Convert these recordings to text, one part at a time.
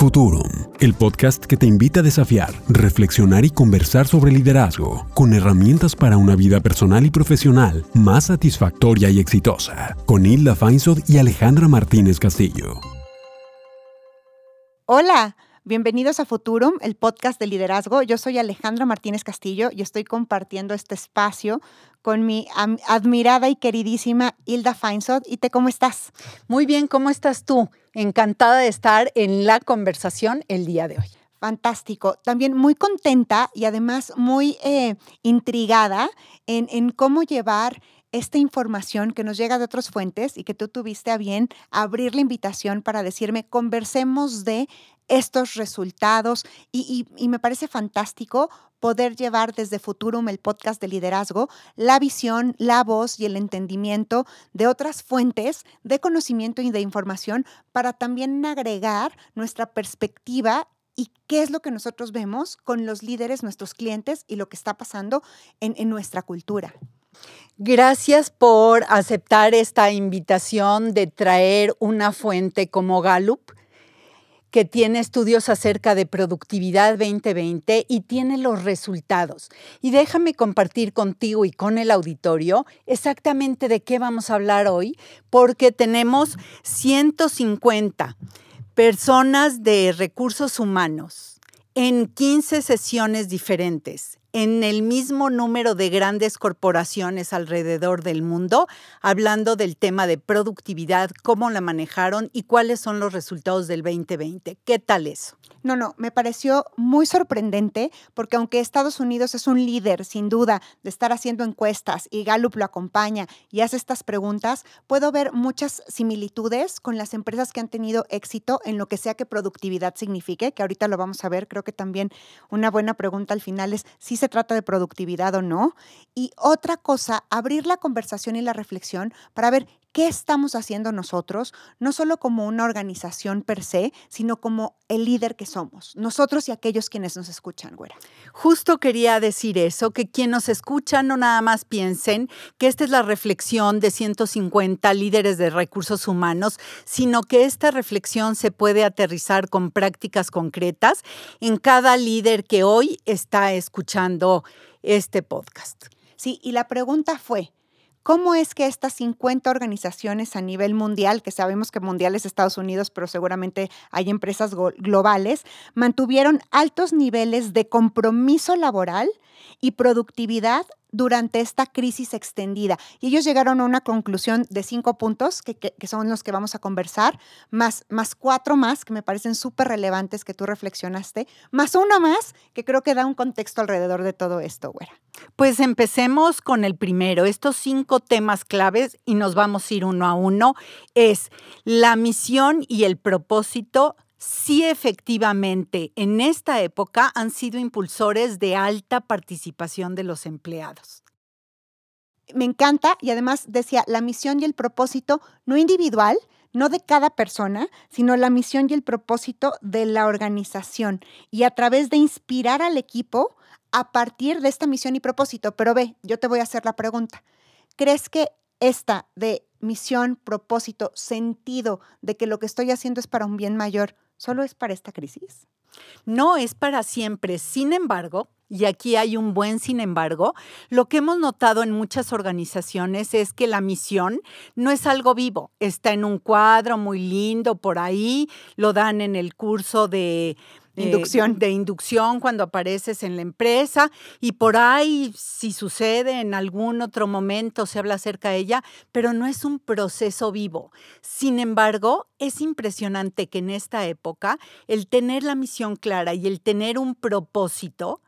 Futurum, el podcast que te invita a desafiar, reflexionar y conversar sobre liderazgo, con herramientas para una vida personal y profesional más satisfactoria y exitosa, con Hilda Feinsod y Alejandra Martínez Castillo. Hola. Bienvenidos a Futurum, el podcast de liderazgo. Yo soy Alejandra Martínez Castillo y estoy compartiendo este espacio con mi admirada y queridísima Hilda Feinsod. ¿Y te cómo estás? Muy bien, ¿cómo estás tú? Encantada de estar en la conversación el día de hoy. Fantástico. También muy contenta y además muy eh, intrigada en, en cómo llevar esta información que nos llega de otras fuentes y que tú tuviste a bien abrir la invitación para decirme, conversemos de estos resultados y, me parece fantástico poder llevar desde Futurum, el podcast de liderazgo, la visión, la voz y el entendimiento de otras fuentes de conocimiento y de información para también agregar nuestra perspectiva y qué es lo que nosotros vemos con los líderes, nuestros clientes y lo que está pasando en, en nuestra cultura. Gracias por aceptar esta invitación de traer una fuente como Gallup que tiene estudios acerca de productividad 2020 y tiene los resultados. Y déjame compartir contigo y con el auditorio exactamente de qué vamos a hablar hoy, porque tenemos 150 personas de recursos humanos en 15 sesiones diferentes en el mismo número de grandes corporaciones alrededor del mundo, hablando del tema de productividad, cómo la manejaron y cuáles son los resultados del 2020. ¿Qué tal eso? No, no, me pareció muy sorprendente porque aunque Estados Unidos es un líder, sin duda, de estar haciendo encuestas y Gallup lo acompaña y hace estas preguntas, puedo ver muchas similitudes con las empresas que han tenido éxito en lo que sea que productividad signifique, que ahorita lo vamos a ver. Creo que también una buena pregunta al final es si se trata de productividad o no. Y otra cosa, abrir la conversación y la reflexión para ver qué estamos haciendo nosotros, no solo como una organización per se, sino como el líder que somos, nosotros y aquellos quienes nos escuchan, güera. Justo quería decir eso, que quien nos escucha no nada más piensen que esta es la reflexión de 150 líderes de recursos humanos, sino que esta reflexión se puede aterrizar con prácticas concretas en cada líder que hoy está escuchando este podcast. Sí, y la pregunta fue, ¿Cómo es que estas 50 organizaciones a nivel mundial, que sabemos que mundial es Estados Unidos, pero seguramente hay empresas globales, mantuvieron altos niveles de compromiso laboral y productividad durante esta crisis extendida. Y ellos llegaron a una conclusión de cinco puntos, que, son los que vamos a conversar, más, más cuatro más, que me parecen súper relevantes que tú reflexionaste, más uno más, que creo que da un contexto alrededor de todo esto, güera. Pues empecemos con el primero. Estos cinco temas claves, y nos vamos a ir uno a uno, es la misión y el propósito sí efectivamente en esta época han sido impulsores de alta participación de los empleados. Me encanta y además decía la misión y el propósito no individual, no de cada persona, sino la misión y el propósito de la organización y a través de inspirar al equipo a partir de esta misión y propósito. Pero ve, yo te voy a hacer la pregunta. ¿Crees que esta de misión, propósito, sentido de que lo que estoy haciendo es para un bien mayor, solo es para esta crisis? No es para siempre. Sin embargo, y aquí hay un buen sin embargo, lo que hemos notado en muchas organizaciones es que la misión no es algo vivo, está en un cuadro muy lindo por ahí, lo dan en el curso de inducción. de inducción cuando apareces en la empresa y por ahí si sucede en algún otro momento se habla acerca de ella, pero no es un proceso vivo. Sin embargo, es impresionante que en esta época el tener la misión clara y el tener un propósito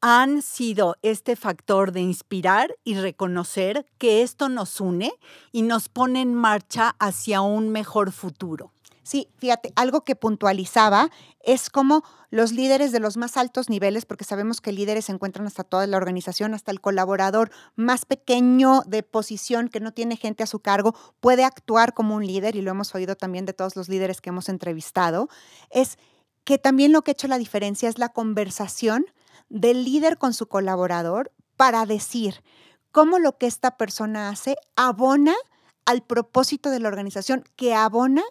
han sido este factor de inspirar y reconocer que esto nos une y nos pone en marcha hacia un mejor futuro. Sí, fíjate, algo que puntualizaba es como los líderes de los más altos niveles, porque sabemos que líderes se encuentran hasta toda la organización, hasta el colaborador más pequeño de posición que no tiene gente a su cargo, puede actuar como un líder, y lo hemos oído también de todos los líderes que hemos entrevistado, es que también lo que ha hecho la diferencia es la conversación del líder con su colaborador para decir cómo lo que esta persona hace abona al propósito de la organización, que abona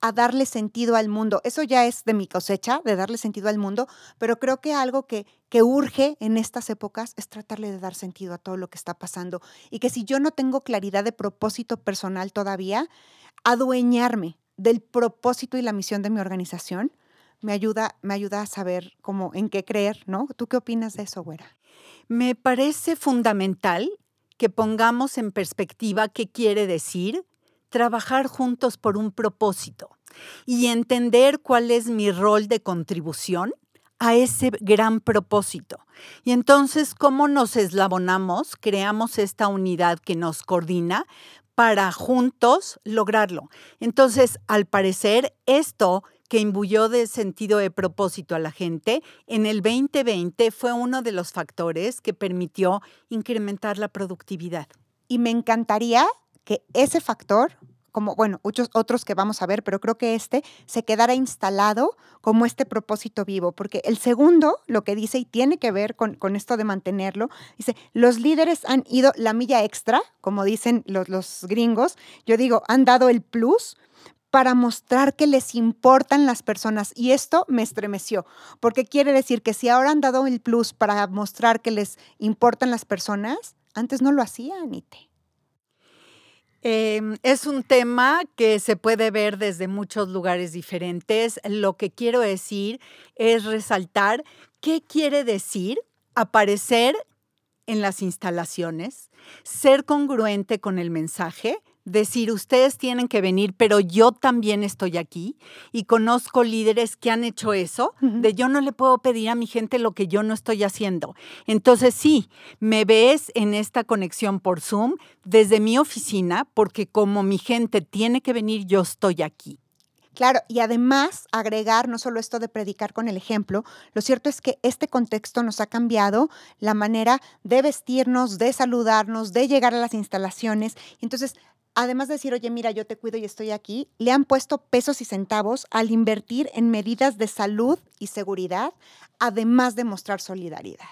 a darle sentido al mundo. Eso ya es de mi cosecha, de darle sentido al mundo, pero creo que algo que, que urge en estas épocas es tratarle de dar sentido a todo lo que está pasando. Y que si yo no tengo claridad de propósito personal todavía, adueñarme del propósito y la misión de mi organización me ayuda, me ayuda a saber cómo, en qué creer, ¿no? ¿Tú qué opinas de eso, güera? Me parece fundamental que pongamos en perspectiva qué quiere decir trabajar juntos por un propósito y entender cuál es mi rol de contribución a ese gran propósito. Y entonces, ¿cómo nos eslabonamos? Creamos esta unidad que nos coordina para juntos lograrlo. Entonces, al parecer, esto que imbuyó de sentido de propósito a la gente, en el 2020 fue uno de los factores que permitió incrementar la productividad. Y me encantaría que ese factor como, bueno, muchos otros que vamos a ver, pero creo que este se quedara instalado como este propósito vivo, porque el segundo, lo que dice y tiene que ver con, con esto de mantenerlo, dice, los líderes han ido la milla extra, como dicen los, los gringos, yo digo, han dado el plus para mostrar que les importan las personas. Y esto me estremeció, porque quiere decir que si ahora han dado el plus para mostrar que les importan las personas, antes no lo hacían, Anite. Em, es un tema que se puede ver desde muchos lugares diferentes. Lo que quiero decir es resaltar qué quiere decir aparecer en las instalaciones, ser congruente con el mensaje, decir, ustedes tienen que venir, pero yo también estoy aquí y conozco líderes que han hecho eso, de yo no le puedo pedir a mi gente lo que yo no estoy haciendo. Entonces sí, me ves en esta conexión por Zoom desde mi oficina, porque como mi gente tiene que venir, yo estoy aquí. Claro, y además agregar no solo esto de predicar con el ejemplo, lo cierto es que este contexto nos ha cambiado la manera de vestirnos, de saludarnos, de llegar a las instalaciones. Entonces, además de decir, oye, mira, yo te cuido y estoy aquí, le han puesto pesos y centavos al invertir en medidas de salud y seguridad, además de mostrar solidaridad.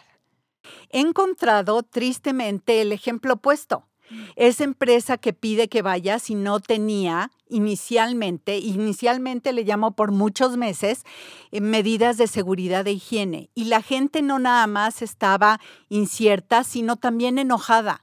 He encontrado tristemente el ejemplo opuesto. Esa empresa que pide que vaya si no tenía inicialmente, inicialmente le llamo por muchos meses, eh, medidas de seguridad e higiene. Y la gente no nada más estaba incierta, sino también enojada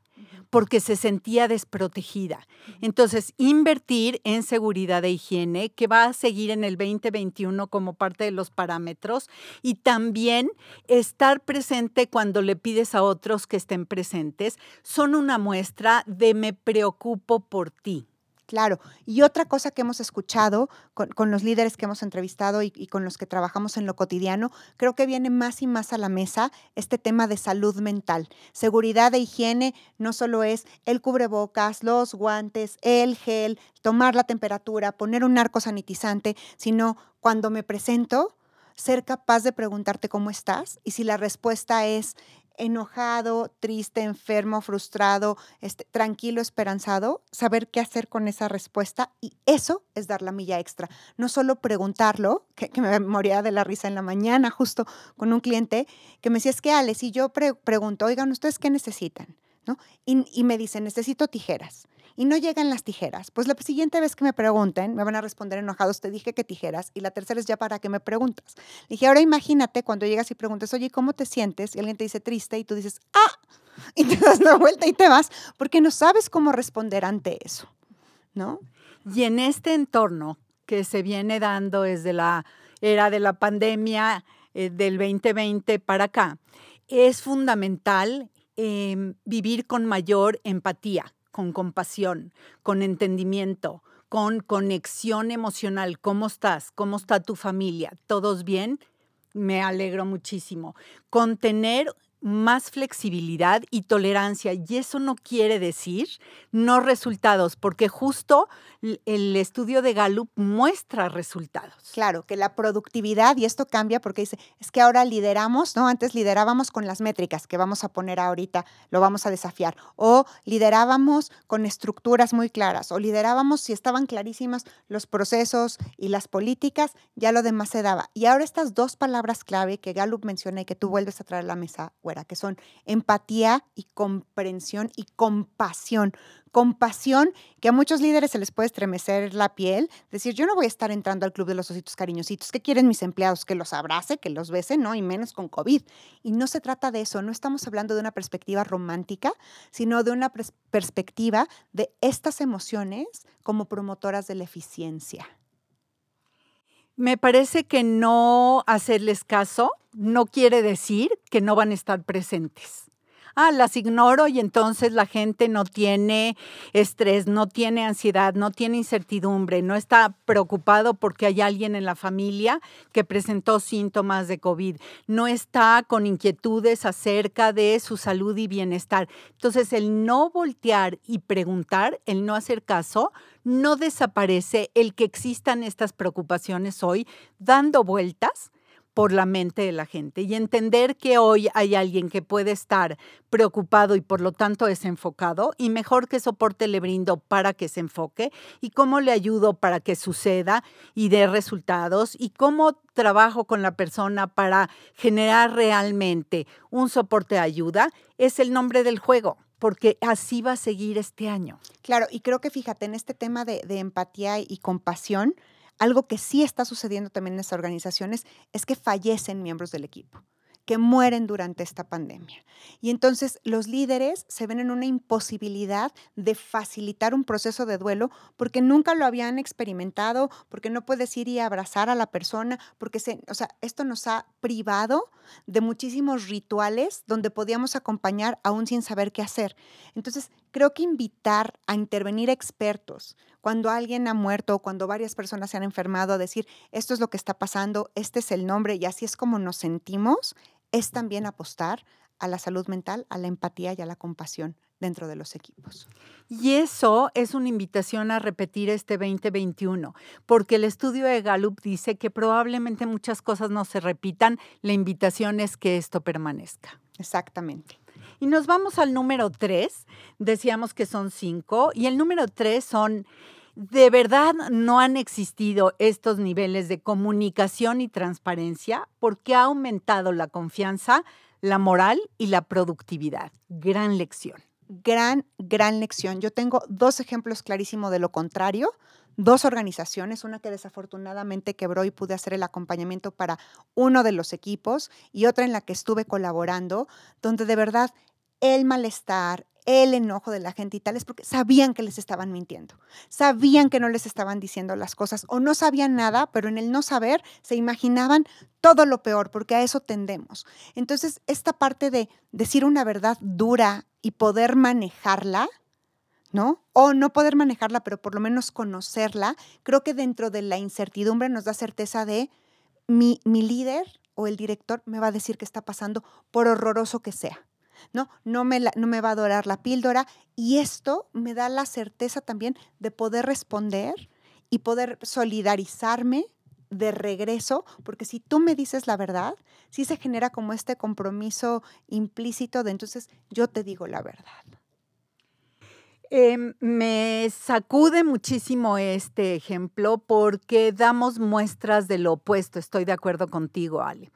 porque se sentía desprotegida. Entonces, invertir en seguridad e higiene, que va a seguir en el 2021 como parte de los parámetros, y también estar presente cuando le pides a otros que estén presentes, son una muestra de me preocupo por ti. Claro. Y otra cosa que hemos escuchado con, los líderes que hemos entrevistado y, y, con los que trabajamos en lo cotidiano, creo que viene más y más a la mesa este tema de salud mental. Seguridad e higiene no solo es el cubrebocas, los guantes, el gel, tomar la temperatura, poner un arco sanitizante, sino cuando me presento, ser capaz de preguntarte cómo estás y si la respuesta es enojado, triste, enfermo, frustrado, este, tranquilo, esperanzado, saber qué hacer con esa respuesta y eso es dar la milla extra. No solo preguntarlo, que, me moría de la risa en la mañana justo con un cliente que me decía, es que Ale, si yo pregunto, oigan, ¿ustedes qué necesitan? ¿No? Y, y me dice, necesito tijeras y no llegan las tijeras. Pues la siguiente vez que me pregunten, me van a responder enojados, te dije que tijeras, y la tercera es ya para que me preguntas. Le dije, ahora imagínate cuando llegas y preguntas, oye, ¿cómo te sientes? Y alguien te dice triste y tú dices, ah, y te das la vuelta y te vas, porque no sabes cómo responder ante eso, ¿no? Y en este entorno que se viene dando desde la era de la pandemia eh, del 2020 para acá, es fundamental em, vivir con mayor empatía con compasión, con entendimiento, con conexión emocional. ¿Cómo estás? ¿Cómo está tu familia? ¿Todos bien? Me alegro muchísimo. Con tener más flexibilidad y tolerancia. Y eso no quiere decir no resultados, porque justo el estudio de Gallup muestra resultados. Claro, que la productividad, y esto cambia porque dice, es que ahora lideramos, ¿no? Antes liderábamos con las métricas que vamos a poner ahorita, lo vamos a desafiar, o liderábamos con estructuras muy claras, o liderábamos si estaban clarísimas los procesos y las políticas, ya lo demás se daba. Y ahora estas dos palabras clave que Gallup menciona y que tú vuelves a traer a la mesa, que son empatía y comprensión y compasión. Compasión, que a muchos líderes se les puede estremecer la piel, decir, yo no voy a estar entrando al club de los ositos cariñositos, ¿qué quieren mis empleados? Que los abrace, que los bese, no, y menos con COVID. Y no se trata de eso, no estamos hablando de una perspectiva romántica, sino de una perspectiva de estas emociones como promotoras de la eficiencia. Me parece que no hacerles caso no quiere decir que no van a estar presentes ah, las ignoro y entonces la gente no tiene estrés, no tiene ansiedad, no tiene incertidumbre, no está preocupado porque hay alguien en la familia que presentó síntomas de COVID, no está con inquietudes acerca de su salud y bienestar. Entonces, el no voltear y preguntar, el no hacer caso, no desaparece el que existan estas preocupaciones hoy dando vueltas por la mente de la gente y entender que hoy hay alguien que puede estar preocupado y por lo tanto desenfocado y mejor que soporte le brindo para que se enfoque y cómo le ayudo para que suceda y dé resultados y cómo trabajo con la persona para generar realmente un soporte de ayuda es el nombre del juego porque así va a seguir este año. Claro, y creo que fíjate, en este tema de empatía y compasión, algo que sí está sucediendo también en estas organizaciones es que fallecen miembros del equipo que mueren durante esta pandemia. Y entonces los líderes se ven en una imposibilidad de facilitar un proceso de duelo porque nunca lo habían experimentado, porque no puedes ir y abrazar a la persona, porque se, o sea, esto nos ha privado de muchísimos rituales donde podíamos acompañar aún sin saber qué hacer. Entonces, creo que invitar a intervenir expertos cuando alguien ha muerto o cuando varias personas se han enfermado a decir, esto es lo que está pasando, este es el nombre y así es como nos sentimos, es también apostar a la salud mental, a la empatía y a la compasión dentro de los equipos. Y eso es una invitación a repetir este 2021, porque el estudio de Gallup dice que probablemente muchas cosas no se repitan, la invitación es que esto permanezca. Exactamente. Y nos vamos al número tres, decíamos que son cinco, y el número tres son ¿De verdad no han existido estos niveles de comunicación y transparencia porque ha aumentado la confianza, la moral y la productividad? Gran lección. Gran, gran lección. Yo tengo dos ejemplos clarísimos de lo contrario. Dos organizaciones, una que desafortunadamente quebró y pude hacer el acompañamiento para uno de los equipos y otra en la que estuve colaborando, donde de verdad el malestar, el enojo de la gente y tal es porque sabían que les estaban mintiendo, sabían que no les estaban diciendo las cosas o no sabían nada, pero en el no saber se imaginaban todo lo peor, porque a eso tendemos. Entonces, esta parte de decir una verdad dura y poder manejarla, ¿no? O no poder manejarla, pero por lo menos conocerla, creo que dentro de la incertidumbre nos da certeza de mi, mi líder o el director me va a decir qué está pasando, por horroroso que sea. ¿No? No me, no me va a adorar la píldora y esto me da la certeza también de poder responder y poder solidarizarme de regreso, porque si tú me dices la verdad, sí se genera como este compromiso implícito de entonces yo te digo la verdad. Em, me sacude muchísimo este ejemplo porque damos muestras de lo opuesto, estoy de acuerdo contigo, Ale.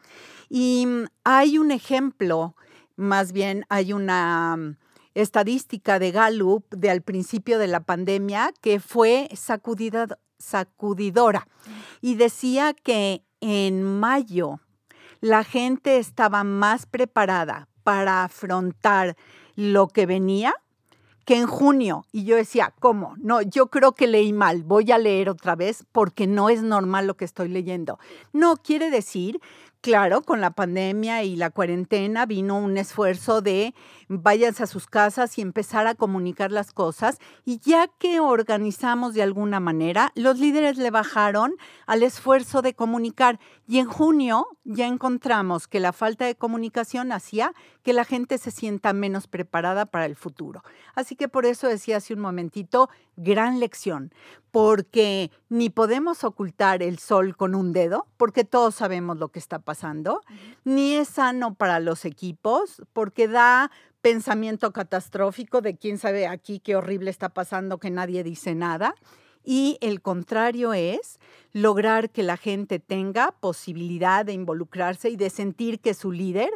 Y hay un ejemplo más bien hay una mm, estadística de Gallup de al principio de la pandemia que fue sacudida, sacudidora y decía que en mayo la gente estaba más preparada para afrontar lo que venía que en junio. Y yo decía, ¿cómo? No, yo creo que leí mal, voy a leer otra vez porque no es normal lo que estoy leyendo. No, quiere decir Claro, con la pandemia y la cuarentena vino un esfuerzo de váyanse a sus casas y empezar a comunicar las cosas. Y ya que organizamos de alguna manera, los líderes le bajaron al esfuerzo de comunicar. Y en junio ya encontramos que la falta de comunicación hacía que la gente se sienta menos preparada para el futuro. Así que por eso decía hace un momentito, gran lección, porque ni podemos ocultar el sol con un dedo, porque todos sabemos lo que está pasando, ni es sano para los equipos, porque da pensamiento catastrófico de quién sabe aquí qué horrible está pasando que nadie dice nada. Y el contrario es lograr que la gente tenga posibilidad de involucrarse y de sentir que su líder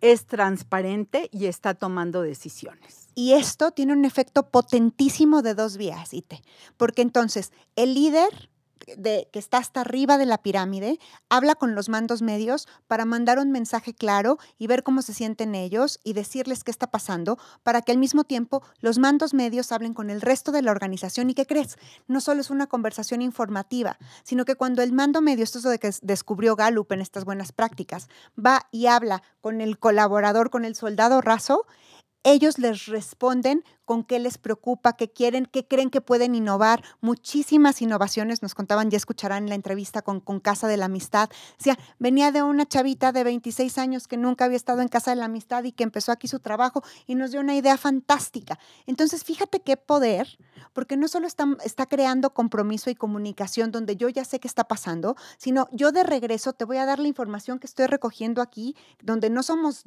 es transparente y está tomando decisiones. Y esto tiene un efecto potentísimo de dos vías, Ite, porque entonces el líder de, que está hasta arriba de la pirámide, habla con los mandos medios para mandar un mensaje claro y ver cómo se sienten ellos y decirles qué está pasando, para que al mismo tiempo los mandos medios hablen con el resto de la organización. ¿Y qué crees? No solo es una conversación informativa, sino que cuando el mando medio, esto es lo que descubrió Gallup en estas buenas prácticas, va y habla con el colaborador, con el soldado raso, ellos les responden con qué les preocupa, qué quieren, qué creen que pueden innovar. Muchísimas innovaciones nos contaban, ya escucharán en la entrevista con, Casa de la Amistad. O sea, venía de una chavita de 26 años que nunca había estado en Casa de la Amistad y que empezó aquí su trabajo y nos dio una idea fantástica. Entonces, fíjate qué poder, porque no solo está, creando compromiso y comunicación donde yo ya sé qué está pasando, sino yo de regreso te voy a dar la información que estoy recogiendo aquí, donde no somos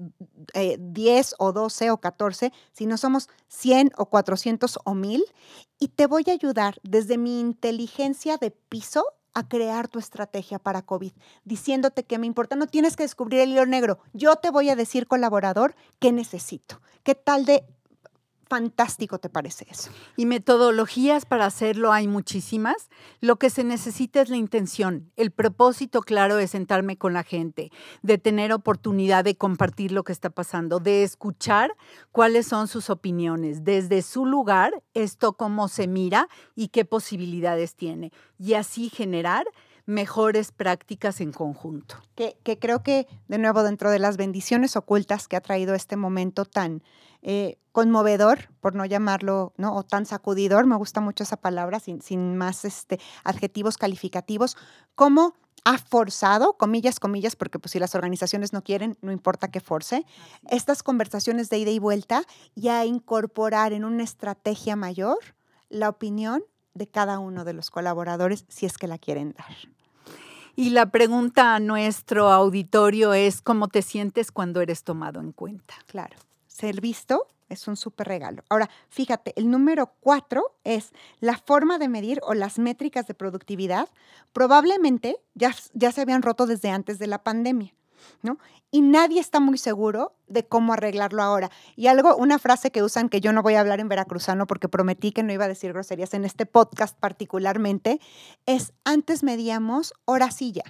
10 eh, o 12 o 14, sino somos 100 o 400 o 1000 y te voy a ayudar desde mi inteligencia de piso a crear tu estrategia para COVID, diciéndote que me importa. No tienes que descubrir el hilo negro. Yo te voy a decir, colaborador, qué necesito. ¿Qué tal de fantástico te parece eso. Y metodologías para hacerlo hay muchísimas. Lo que se necesita es la intención. El propósito claro es sentarme con la gente, de tener oportunidad de compartir lo que está pasando, de escuchar cuáles son sus opiniones, desde su lugar, esto cómo se mira y qué posibilidades tiene. Y así generar mejores prácticas en conjunto. Que, que, creo que, de nuevo, dentro de las bendiciones ocultas que ha traído este momento tan eh, conmovedor, por no llamarlo, ¿no? O tan sacudidor, me gusta mucho esa palabra, sin, sin más este, adjetivos calificativos, cómo ha forzado, comillas, comillas, porque pues si las organizaciones no quieren, no importa que force, estas conversaciones de ida y vuelta y a incorporar en una estrategia mayor la opinión de cada uno de los colaboradores si es que la quieren dar. Y la pregunta a nuestro auditorio es, ¿cómo te sientes cuando eres tomado en cuenta? Claro ser visto es un súper regalo. Ahora, fíjate, el número cuatro es la forma de medir o las métricas de productividad. Probablemente ya, ya se habían roto desde antes de la pandemia. ¿No? Y nadie está muy seguro de cómo arreglarlo ahora. Y algo, una frase que usan que yo no voy a hablar en veracruzano porque prometí que no iba a decir groserías en este podcast particularmente, es antes medíamos horacilla,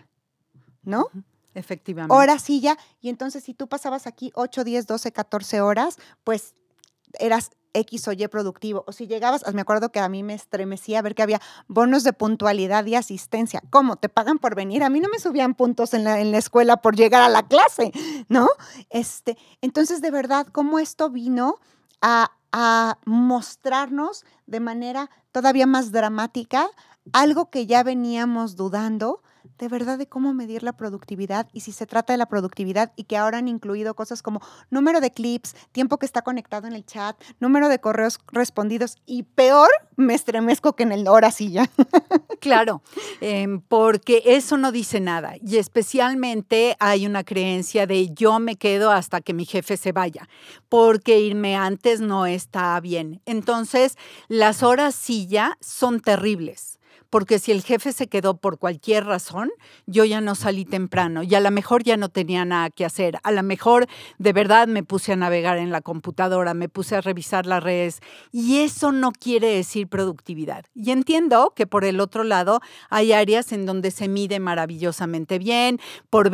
¿no? Efectivamente. Hora silla. Y entonces, si tú pasabas aquí 8, 10, 12, 14 horas, pues eras X o Y productivo. O si llegabas, me acuerdo que a mí me estremecía ver que había bonos de puntualidad y asistencia. ¿Cómo? ¿Te pagan por venir? A mí no me subían puntos en la, en la escuela por llegar a la clase, ¿no? Este, entonces, de verdad, cómo esto vino a, a mostrarnos de manera todavía más dramática algo que ya veníamos dudando, de verdad de cómo medir la productividad y si se trata de la productividad y que ahora han incluido cosas como número de clips, tiempo que está conectado en el chat, número de correos respondidos y peor, me estremezco que en el hora silla. Claro, em, porque eso no dice nada y especialmente hay una creencia de yo me quedo hasta que mi jefe se vaya, porque irme antes no está bien. Entonces, las horas silla son terribles porque si el jefe se quedó por cualquier razón, yo ya no salí temprano y a lo mejor ya no tenía nada que hacer. A lo mejor de verdad me puse a navegar en la computadora, me puse a revisar las redes y eso no quiere decir productividad. Y entiendo que por el otro lado hay áreas en donde se mide maravillosamente bien, por,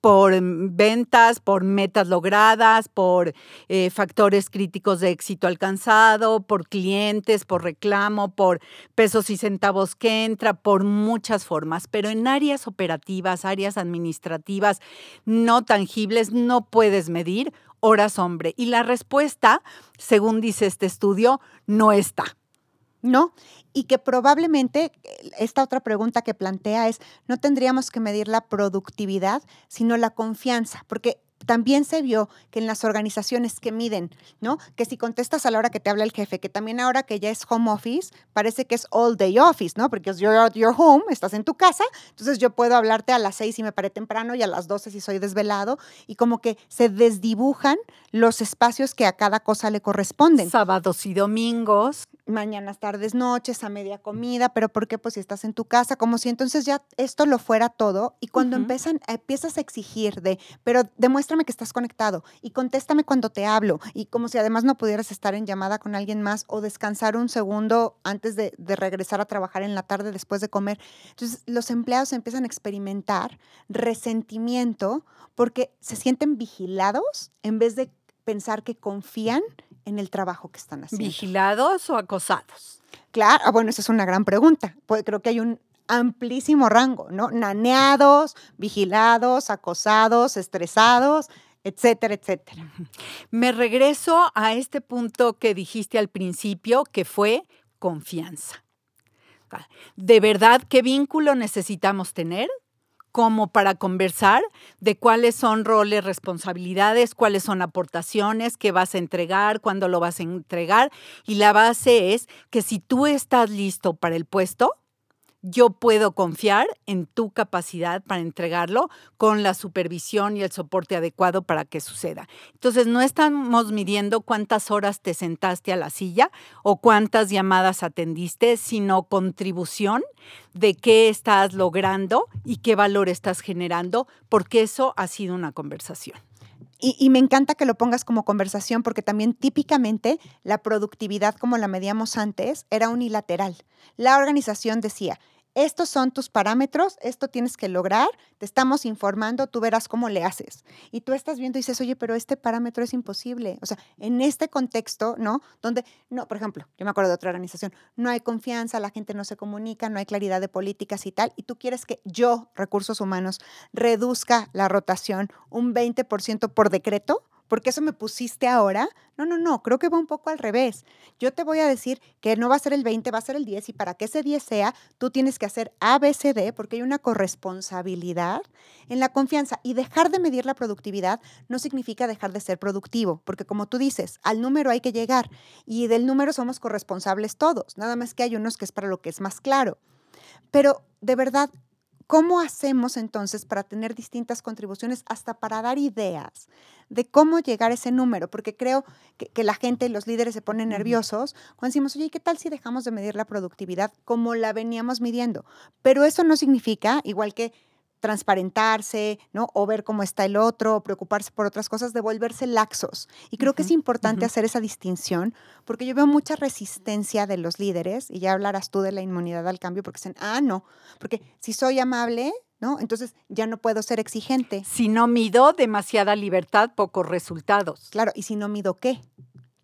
por ventas, por metas logradas, por eh, factores críticos de éxito alcanzado, por clientes, por reclamo, por pesos y centavos que entra por muchas formas, pero en áreas operativas, áreas administrativas no tangibles, no puedes medir horas hombre. Y la respuesta, según dice este estudio, no está. No, y que probablemente eh, esta otra pregunta que plantea es, no tendríamos que medir la productividad, sino la confianza, porque también se vio que en las organizaciones que miden, ¿no? Que si contestas a la hora que te habla el jefe, que también ahora que ya es home office, parece que es all day office, ¿no? Porque you're at your home, estás en tu casa, entonces yo puedo hablarte a las seis si me paré temprano y a las doce si soy desvelado, y como que se desdibujan los espacios que a cada cosa le corresponden. Sábados y domingos. Mañanas, tardes, noches, a media comida, pero ¿por qué? Pues si estás en tu casa, como si entonces ya esto lo fuera todo. Y cuando empiezan, empiezas a exigir de, pero demuéstrame que estás conectado y contéstame cuando te hablo. Y como si además no pudieras estar en llamada con alguien más o descansar un segundo antes de, de regresar a trabajar en la tarde después de comer. Entonces los empleados empiezan a experimentar resentimiento porque se sienten vigilados en vez de pensar que confían en el trabajo que están haciendo. ¿Vigilados o acosados? Claro, ah, bueno, esa es una gran pregunta. Pues creo que hay un amplísimo rango, ¿no? Naneados, vigilados, acosados, estresados, etcétera, etcétera. Me regreso a este punto que dijiste al principio, que fue confianza. ¿De verdad qué vínculo necesitamos tener? Como para conversar de cuáles son roles, responsabilidades, cuáles son aportaciones, qué vas a entregar, cuándo lo vas a entregar. Y la base es que si tú estás listo para el puesto, yo puedo confiar en tu capacidad para entregarlo con la supervisión y el soporte adecuado para que suceda. Entonces, no estamos midiendo cuántas horas te sentaste a la silla o cuántas llamadas atendiste, sino contribución de qué estás logrando y qué valor estás generando, porque eso ha sido una conversación. Y, me encanta que lo pongas como conversación porque también típicamente la productividad como la medíamos antes era unilateral. La organización decía, estos son tus parámetros, esto tienes que lograr, te estamos informando, tú verás cómo le haces. Y tú estás viendo y dices, oye, pero este parámetro es imposible. O sea, en este contexto, ¿no? Donde, no, por ejemplo, yo me acuerdo de otra organización, no hay confianza, la gente no se comunica, no hay claridad de políticas y tal, y tú quieres que yo, recursos humanos, reduzca la rotación un 20% por decreto, porque eso me pusiste ahora. No, no, no, creo que va un poco al revés. Yo te voy a decir que no va a ser el 20, va a ser el 10 y para que ese 10 sea, tú tienes que hacer ABCD porque hay una corresponsabilidad en la confianza y dejar de medir la productividad no significa dejar de ser productivo, porque como tú dices, al número hay que llegar y del número somos corresponsables todos, nada más que hay unos que es para lo que es más claro. Pero de verdad, ¿Cómo hacemos entonces para tener distintas contribuciones, hasta para dar ideas de cómo llegar a ese número? Porque creo que, la gente, los líderes se ponen nerviosos cuando decimos, oye, ¿qué tal si dejamos de medir la productividad como la veníamos midiendo? Pero eso no significa, igual que transparentarse, ¿no? O ver cómo está el otro, o preocuparse por otras cosas, de volverse laxos. Y creo que es importante hacer esa distinción, porque yo veo mucha resistencia de los líderes, y ya hablarás tú de la inmunidad al cambio, porque dicen, ah, no, porque si soy amable, ¿no? Entonces ya no puedo ser exigente. Si no mido demasiada libertad, pocos resultados. Claro, y si no mido qué,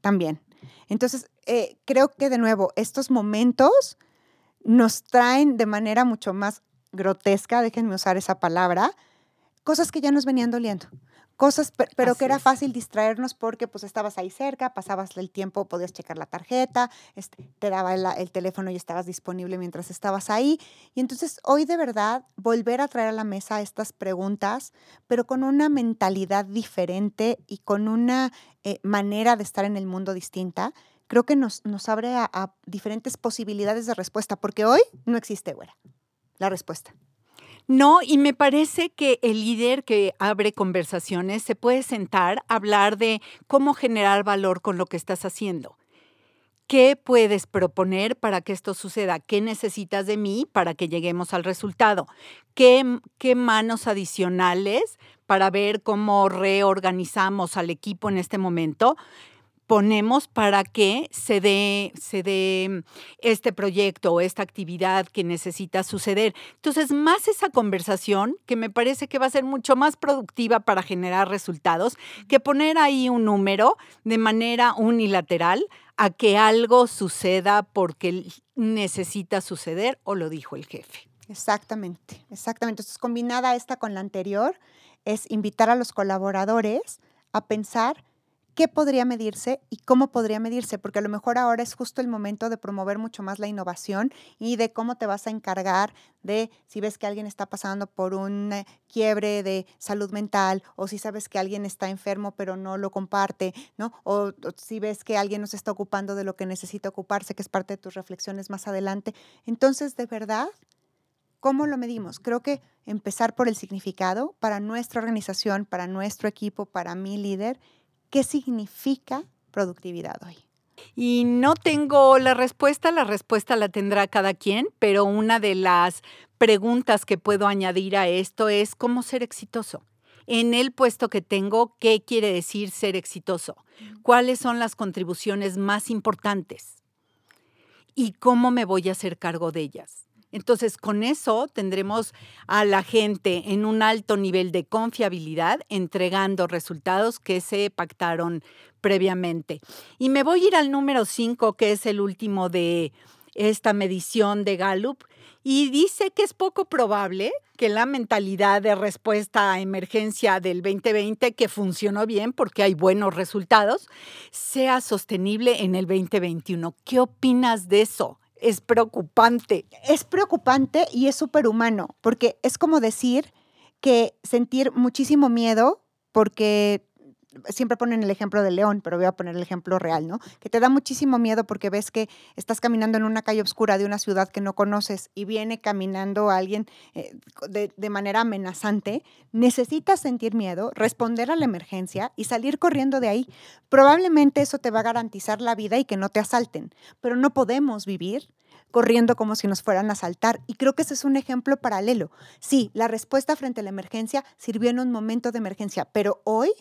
también. Entonces, eh, creo que de nuevo, estos momentos nos traen de manera mucho más grotesca, déjenme usar esa palabra, cosas que ya nos venían doliendo. Cosas, pero que era fácil distraernos porque pues estabas ahí cerca, pasabas el tiempo, podías checar la tarjeta, este, te daba el, teléfono y estabas disponible mientras estabas ahí. Y entonces hoy de verdad volver a traer a la mesa estas preguntas, pero con una mentalidad diferente y con una eh, manera de estar en el mundo distinta, creo que nos, nos abre a, a diferentes posibilidades de respuesta, porque hoy no existe, güera la respuesta. No, y me parece que el líder que abre conversaciones se puede sentar a hablar de cómo generar valor con lo que estás haciendo. ¿Qué puedes proponer para que esto suceda? ¿Qué necesitas de mí para que lleguemos al resultado? ¿Qué, qué manos adicionales para ver cómo reorganizamos al equipo en este momento? Ponemos para que se dé, se dé este proyecto o esta actividad que necesita suceder. Entonces, más esa conversación que me parece que va a ser mucho más productiva para generar resultados que poner ahí un número de manera unilateral a que algo suceda porque necesita suceder o lo dijo el jefe. Exactamente, exactamente. Entonces, combinada esta con la anterior, es invitar a los colaboradores a pensar qué podría medirse y cómo podría medirse, porque a lo mejor ahora es justo el momento de promover mucho más la innovación y de cómo te vas a encargar de si ves que alguien está pasando por un eh, quiebre de salud mental o si sabes que alguien está enfermo pero no lo comparte, ¿no? O, si ves que alguien no se está ocupando de lo que necesita ocuparse, que es parte de tus reflexiones más adelante. Entonces, de verdad, ¿Cómo lo medimos? Creo que empezar por el significado para nuestra organización, para nuestro equipo, para mi líder, ¿Qué significa productividad hoy? Y no tengo la respuesta, la respuesta la tendrá cada quien, pero una de las preguntas que puedo añadir a esto es cómo ser exitoso. En el puesto que tengo, ¿qué quiere decir ser exitoso? ¿Cuáles son las contribuciones más importantes? ¿Y cómo me voy a hacer cargo de ellas? Entonces, con eso tendremos a la gente en un alto nivel de confiabilidad, entregando resultados que se pactaron previamente. Y me voy a ir al número 5, que es el último de esta medición de Gallup, y dice que es poco probable que la mentalidad de respuesta a emergencia del 2020, que funcionó bien porque hay buenos resultados, sea sostenible en el 2021. ¿Qué opinas de eso? Es preocupante. Es preocupante y es superhumano, porque es como decir que sentir muchísimo miedo porque siempre ponen el ejemplo del león, pero voy a poner el ejemplo real, ¿no? Que te da muchísimo miedo porque ves que estás caminando en una calle oscura de una ciudad que no conoces y viene caminando alguien eh, de, de, manera amenazante, necesitas sentir miedo, responder a la emergencia y salir corriendo de ahí. Probablemente eso te va a garantizar la vida y que no te asalten, pero no podemos vivir corriendo como si nos fueran a asaltar. Y creo que ese es un ejemplo paralelo. Sí, la respuesta frente a la emergencia sirvió en un momento de emergencia, pero hoy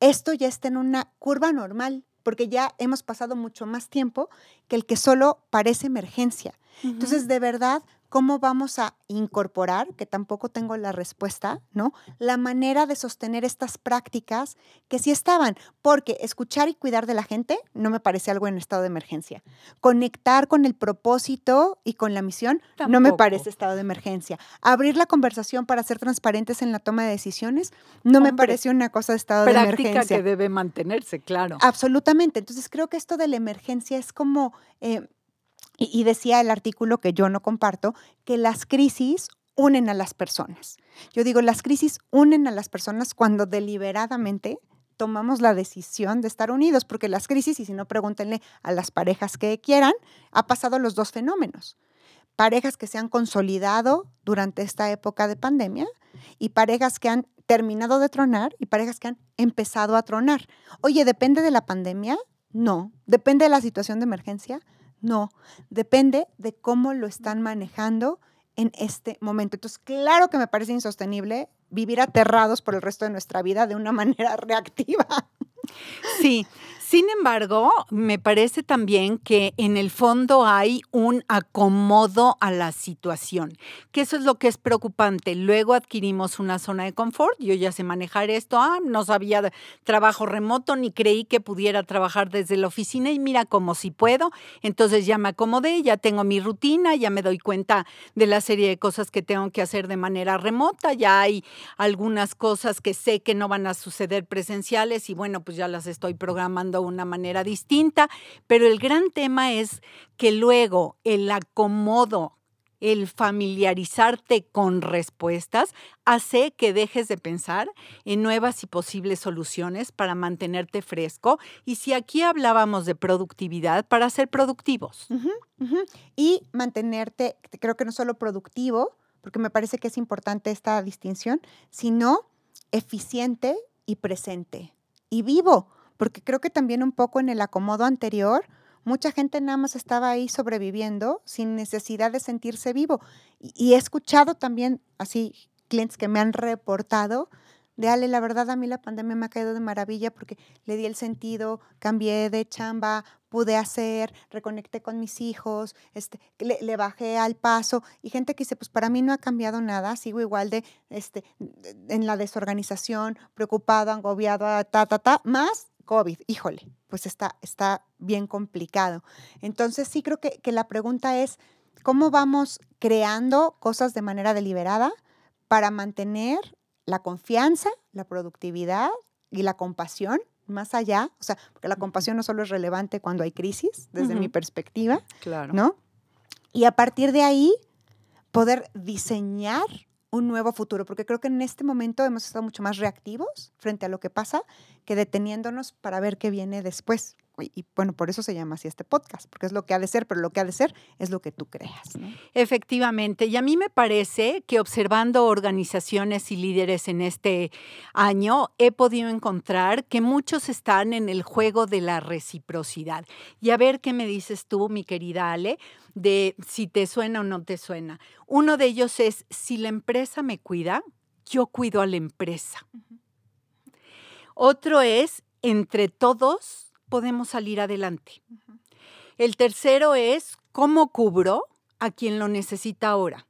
esto ya está en una curva normal, porque ya hemos pasado mucho más tiempo que el que solo parece emergencia. Entonces, de verdad, ¿Cómo vamos a incorporar, que tampoco tengo la respuesta, ¿no? La manera de sostener estas prácticas que sí estaban, porque escuchar y cuidar de la gente no me parece algo en estado de emergencia. Conectar con el propósito y con la misión no me parece estado de emergencia. Abrir la conversación para ser transparentes en la toma de decisiones no me parece una cosa de estado de emergencia. Práctica que debe mantenerse, claro. Absolutamente. Entonces creo que esto de la emergencia es como... Eh, y, decía el artículo que yo no comparto, que las crisis unen a las personas. Yo digo, las crisis unen a las personas cuando deliberadamente tomamos la decisión de estar unidos, porque las crisis, y si no pregúntenle a las parejas que quieran, ha pasado los dos fenómenos. Parejas que se han consolidado durante esta época de pandemia y parejas que han terminado de tronar y parejas que han empezado a tronar. Oye, ¿depende de la pandemia? No. ¿Depende de la situación de emergencia? No, depende de cómo lo están manejando en este momento. Entonces, claro que me parece insostenible vivir aterrados por el resto de nuestra vida de una manera reactiva. Sí, sin embargo, me parece también que en el fondo hay un acomodo a la situación, que eso es lo que es preocupante. Luego adquirimos una zona de confort, yo ya sé manejar esto, ah, no sabía trabajo remoto ni creí que pudiera trabajar desde la oficina y mira como si puedo, entonces ya me acomodé, ya tengo mi rutina, ya me doy cuenta de la serie de cosas que tengo que hacer de manera remota, ya hay algunas cosas que sé que no van a suceder presenciales y bueno, pues ya las estoy programando una manera distinta, pero el gran tema es que luego el acomodo, el familiarizarte con respuestas hace que dejes de pensar en nuevas y posibles soluciones para mantenerte fresco. Y si aquí hablábamos de productividad, para ser productivos. Y mantenerte, creo que no solo productivo, porque me parece que es importante esta distinción, sino eficiente y presente y vivo porque creo que también un poco en el acomodo anterior, mucha gente nada más estaba ahí sobreviviendo sin necesidad de sentirse vivo. Y, he escuchado también así clientes que me han reportado de Ale, la verdad a mí la pandemia me ha caído de maravilla porque le di el sentido, cambié de chamba, pude hacer, reconecté con mis hijos, este, le, le, bajé al paso y gente que dice, pues para mí no ha cambiado nada, sigo igual de, este, en la desorganización, preocupado, agobiado, ta, ta, ta, más COVID, híjole, pues está, está bien complicado. Entonces sí creo que, que la pregunta es, ¿cómo vamos creando cosas de manera deliberada para mantener la confianza, la productividad y la compasión más allá, o sea, porque la compasión no solo es relevante cuando hay crisis, desde mi perspectiva, claro. ¿no? Y a partir de ahí, poder diseñar un nuevo futuro, porque creo que en este momento hemos estado mucho más reactivos frente a lo que pasa que deteniéndonos para ver qué viene después, Y, bueno, por eso se llama así este podcast, porque es lo que ha de ser, pero lo que ha de ser es lo que tú creas. Efectivamente, y a mí me parece que observando organizaciones y líderes en este año, he podido encontrar que muchos están en el juego de la reciprocidad. Y a ver qué me dices tú, mi querida Ale, de si te suena o no te suena. Uno de ellos es, si la empresa me cuida, yo cuido a la empresa. Otro es, entre todos podemos salir adelante. El tercero es, ¿cómo cubro a quien lo necesita ahora?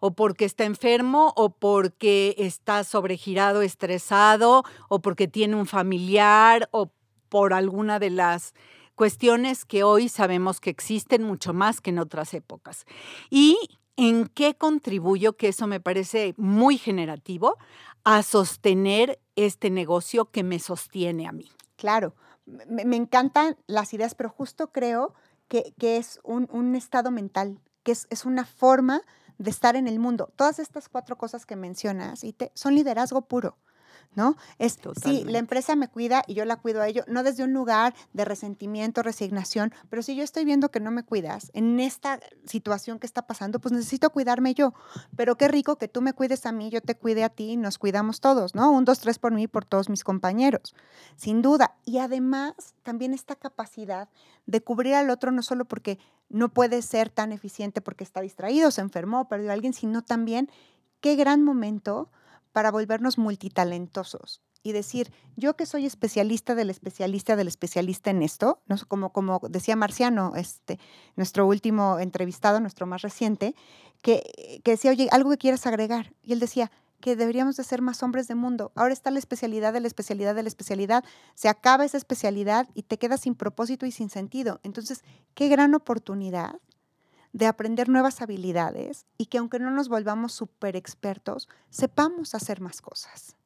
O porque está enfermo, o porque está sobregirado, estresado, o porque tiene un familiar, o por alguna de las cuestiones que hoy sabemos que existen mucho más que en otras épocas. Y en qué contribuyo, que eso me parece muy generativo, a sostener este negocio que me sostiene a mí. Claro, me, encantan las ideas, pero justo creo que, es un, estado mental, que es, es, una forma de estar en el mundo. Todas estas cuatro cosas que mencionas y son liderazgo puro. ¿No? Es, sí, la empresa me cuida y yo la cuido a ello, no desde un lugar de resentimiento, resignación, pero si yo estoy viendo que no me cuidas en esta situación que está pasando, pues necesito cuidarme yo. Pero qué rico que tú me cuides a mí, yo te cuide a ti y nos cuidamos todos, ¿no? Un, dos, tres por mí y por todos mis compañeros, sin duda. Y además, también esta capacidad de cubrir al otro, no solo porque no puede ser tan eficiente porque está distraído, se enfermó, perdió a alguien, sino también qué gran momento para volvernos multitalentosos y decir, yo que soy especialista del especialista del especialista en esto, ¿no? como, como decía Marciano, este, nuestro último entrevistado, nuestro más reciente, que, que decía, oye, algo que quieras agregar. Y él decía, que deberíamos de ser más hombres de mundo. Ahora está la especialidad de la especialidad de la especialidad. Se acaba esa especialidad y te quedas sin propósito y sin sentido. Entonces, qué gran oportunidad de aprender nuevas habilidades y que aunque no nos volvamos súper expertos, sepamos hacer más cosas.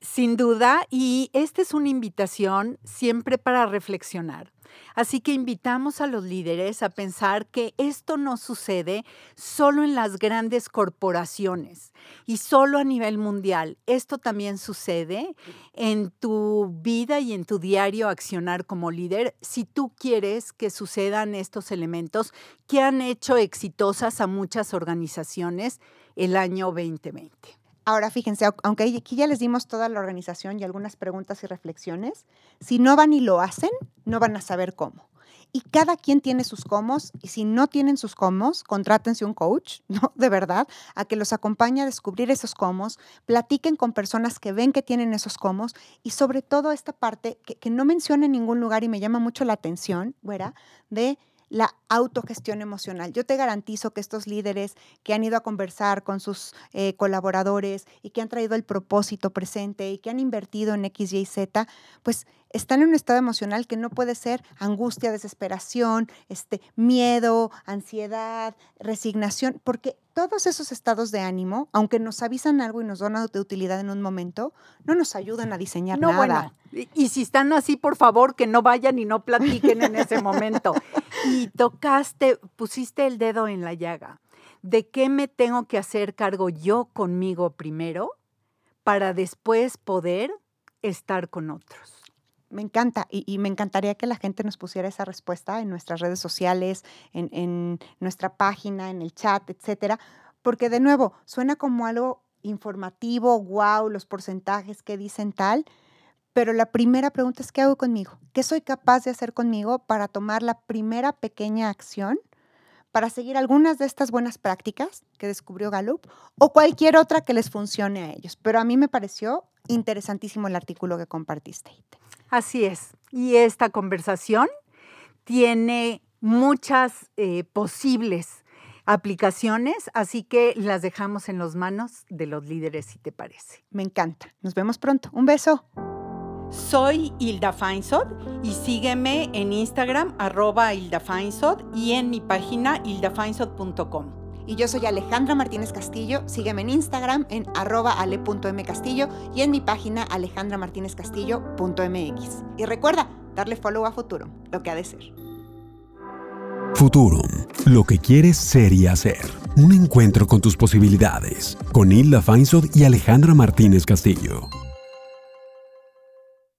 Sin duda, y esta es una invitación siempre para reflexionar. Así que invitamos a los líderes a pensar que esto no sucede solo en las grandes corporaciones y solo a nivel mundial. Esto también sucede en tu vida y en tu diario accionar como líder si tú quieres que sucedan estos elementos que han hecho exitosas a muchas organizaciones el año 2020. Ahora fíjense, aunque aquí ya les dimos toda la organización y algunas preguntas y reflexiones, si no van y lo hacen, no van a saber cómo. Y cada quien tiene sus cómo, y si no tienen sus cómo, contrátense un coach, ¿no? De verdad, a que los acompañe a descubrir esos cómo, platiquen con personas que ven que tienen esos cómo, y sobre todo esta parte que, que no menciona en ningún lugar y me llama mucho la atención, güera, de la autogestión emocional. Yo te garantizo que estos líderes que han ido a conversar con sus eh, colaboradores y que han traído el propósito presente y que han invertido en X, Y, Z, pues están en un estado emocional que no puede ser angustia, desesperación, este, miedo, ansiedad, resignación, porque todos esos estados de ánimo, aunque nos avisan algo y nos dan de utilidad en un momento, no nos ayudan a diseñar no, nada. Bueno, y, si están así, por favor, que no vayan y no platiquen en ese momento. Y tocaste, pusiste el dedo en la llaga. ¿De qué me tengo que hacer cargo yo conmigo primero para después poder estar con otros? Me encanta y, me encantaría que la gente nos pusiera esa respuesta en nuestras redes sociales, en, nuestra página, en el chat, etcétera, porque de nuevo suena como algo informativo, wow, los porcentajes que dicen tal, pero la primera pregunta es ¿qué hago conmigo? ¿Qué soy capaz de hacer conmigo para tomar la primera pequeña acción para seguir algunas de estas buenas prácticas que descubrió Gallup o cualquier otra que les funcione a ellos? Pero a mí me pareció interesantísimo el artículo que compartiste. Así es. Y esta conversación tiene muchas eh, posibles aplicaciones, así que las dejamos en las manos de los líderes, si te parece. Me encanta. Nos vemos pronto. Un beso. Soy Hilda Feinsod y sígueme en Instagram arroba Hilda Feinsod y en mi página hildafeinsod.com. Y yo soy Alejandra Martínez Castillo. Sígueme en Instagram en arroba ale.mcastillo y en mi página alejandramartinezcastillo.mx. Y recuerda, darle follow a Futuro, lo que ha de ser. Futurum, lo que quieres ser y hacer. Un encuentro con tus posibilidades. Con Hilda Feinsod y Alejandra Martínez Castillo.